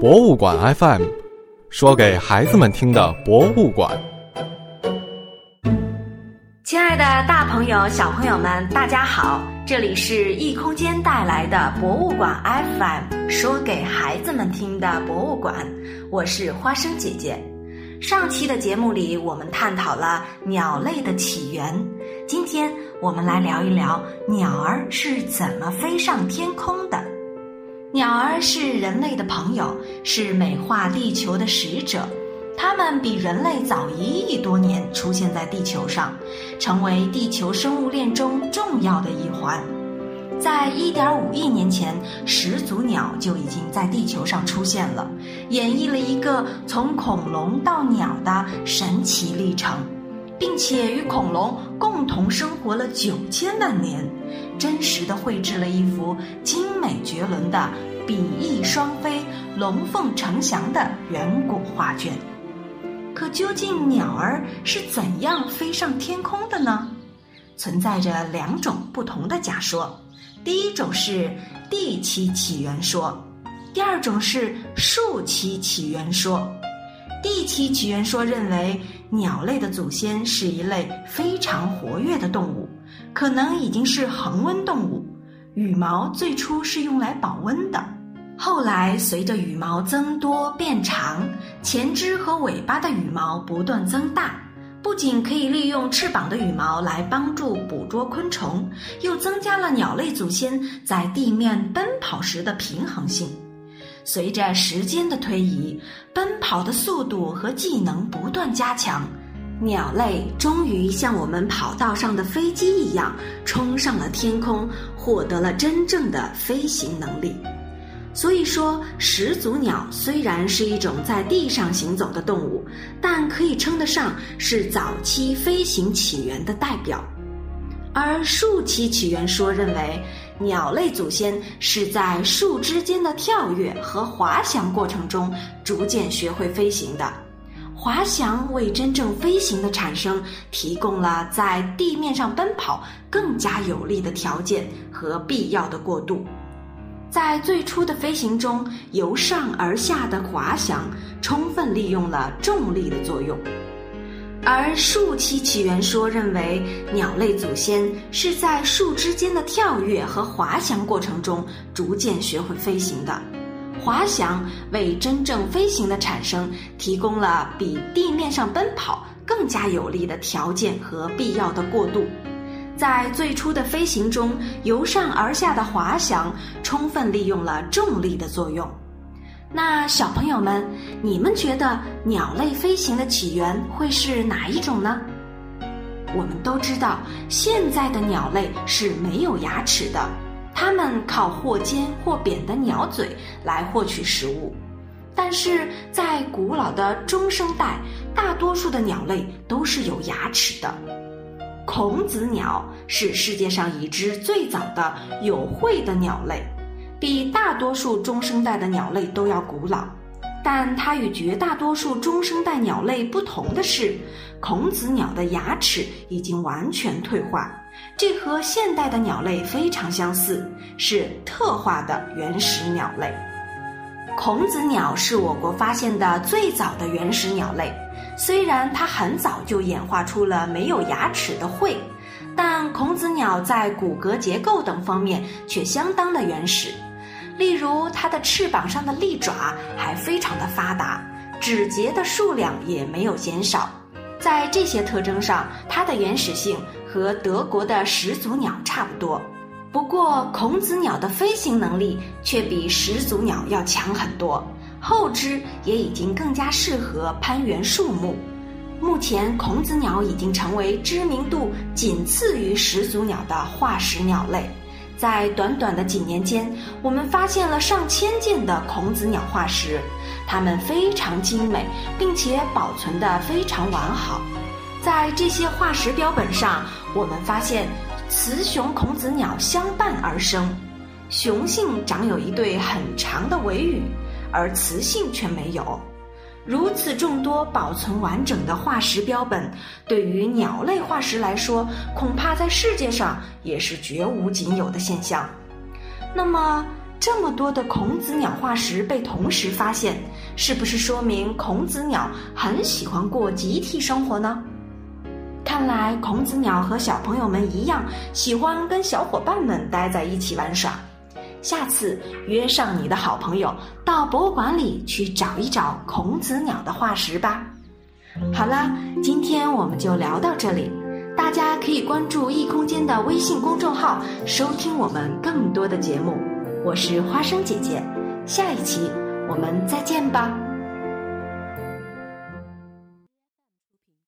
博物馆 FM，说给孩子们听的博物馆。亲爱的，大朋友、小朋友们，大家好！这里是异空间带来的博物馆 FM，说给孩子们听的博物馆。我是花生姐姐。上期的节目里，我们探讨了鸟类的起源。今天我们来聊一聊鸟儿是怎么飞上天空的。鸟儿是人类的朋友，是美化地球的使者。它们比人类早一亿多年出现在地球上，成为地球生物链中重要的一环。在1.5亿年前，始祖鸟就已经在地球上出现了，演绎了一个从恐龙到鸟的神奇历程，并且与恐龙共同生活了九千万年，真实的绘制了一幅精美绝伦的比翼双飞、龙凤呈祥的远古画卷。可究竟鸟儿是怎样飞上天空的呢？存在着两种不同的假说。第一种是地栖起源说，第二种是树栖起源说。地栖起源说认为，鸟类的祖先是一类非常活跃的动物，可能已经是恒温动物，羽毛最初是用来保温的。后来，随着羽毛增多变长，前肢和尾巴的羽毛不断增大，不仅可以利用翅膀的羽毛来帮助捕捉昆虫，又增加了鸟类祖先在地面奔跑时的平衡性。随着时间的推移，奔跑的速度和技能不断加强，鸟类终于像我们跑道上的飞机一样，冲上了天空，获得了真正的飞行能力。所以说，始祖鸟虽然是一种在地上行走的动物，但可以称得上是早期飞行起源的代表。而树栖起源说认为，鸟类祖先是在树枝间的跳跃和滑翔过程中逐渐学会飞行的。滑翔为真正飞行的产生提供了在地面上奔跑更加有利的条件和必要的过渡。在最初的飞行中，由上而下的滑翔充分利用了重力的作用；而树栖起源说认为，鸟类祖先是在树枝间的跳跃和滑翔过程中逐渐学会飞行的。滑翔为真正飞行的产生提供了比地面上奔跑更加有利的条件和必要的过渡。在最初的飞行中，由上而下的滑翔充分利用了重力的作用。那小朋友们，你们觉得鸟类飞行的起源会是哪一种呢？我们都知道，现在的鸟类是没有牙齿的，它们靠或尖或扁的鸟嘴来获取食物。但是在古老的中生代，大多数的鸟类都是有牙齿的。孔子鸟是世界上已知最早的有喙的鸟类，比大多数中生代的鸟类都要古老。但它与绝大多数中生代鸟类不同的是，孔子鸟的牙齿已经完全退化，这和现代的鸟类非常相似，是特化的原始鸟类。孔子鸟是我国发现的最早的原始鸟类。虽然它很早就演化出了没有牙齿的喙，但孔子鸟在骨骼结构等方面却相当的原始。例如，它的翅膀上的利爪还非常的发达，指节的数量也没有减少。在这些特征上，它的原始性和德国的始祖鸟差不多。不过，孔子鸟的飞行能力却比始祖鸟要强很多。后肢也已经更加适合攀援树木。目前，孔子鸟已经成为知名度仅次于始祖鸟的化石鸟类。在短短的几年间，我们发现了上千件的孔子鸟化石，它们非常精美，并且保存得非常完好。在这些化石标本上，我们发现雌雄孔子鸟相伴而生，雄性长有一对很长的尾羽。而雌性却没有，如此众多保存完整的化石标本，对于鸟类化石来说，恐怕在世界上也是绝无仅有的现象。那么，这么多的孔子鸟化石被同时发现，是不是说明孔子鸟很喜欢过集体生活呢？看来孔子鸟和小朋友们一样，喜欢跟小伙伴们待在一起玩耍。下次约上你的好朋友到博物馆里去找一找孔子鸟的化石吧。好啦，今天我们就聊到这里，大家可以关注异空间的微信公众号，收听我们更多的节目。我是花生姐姐，下一期我们再见吧。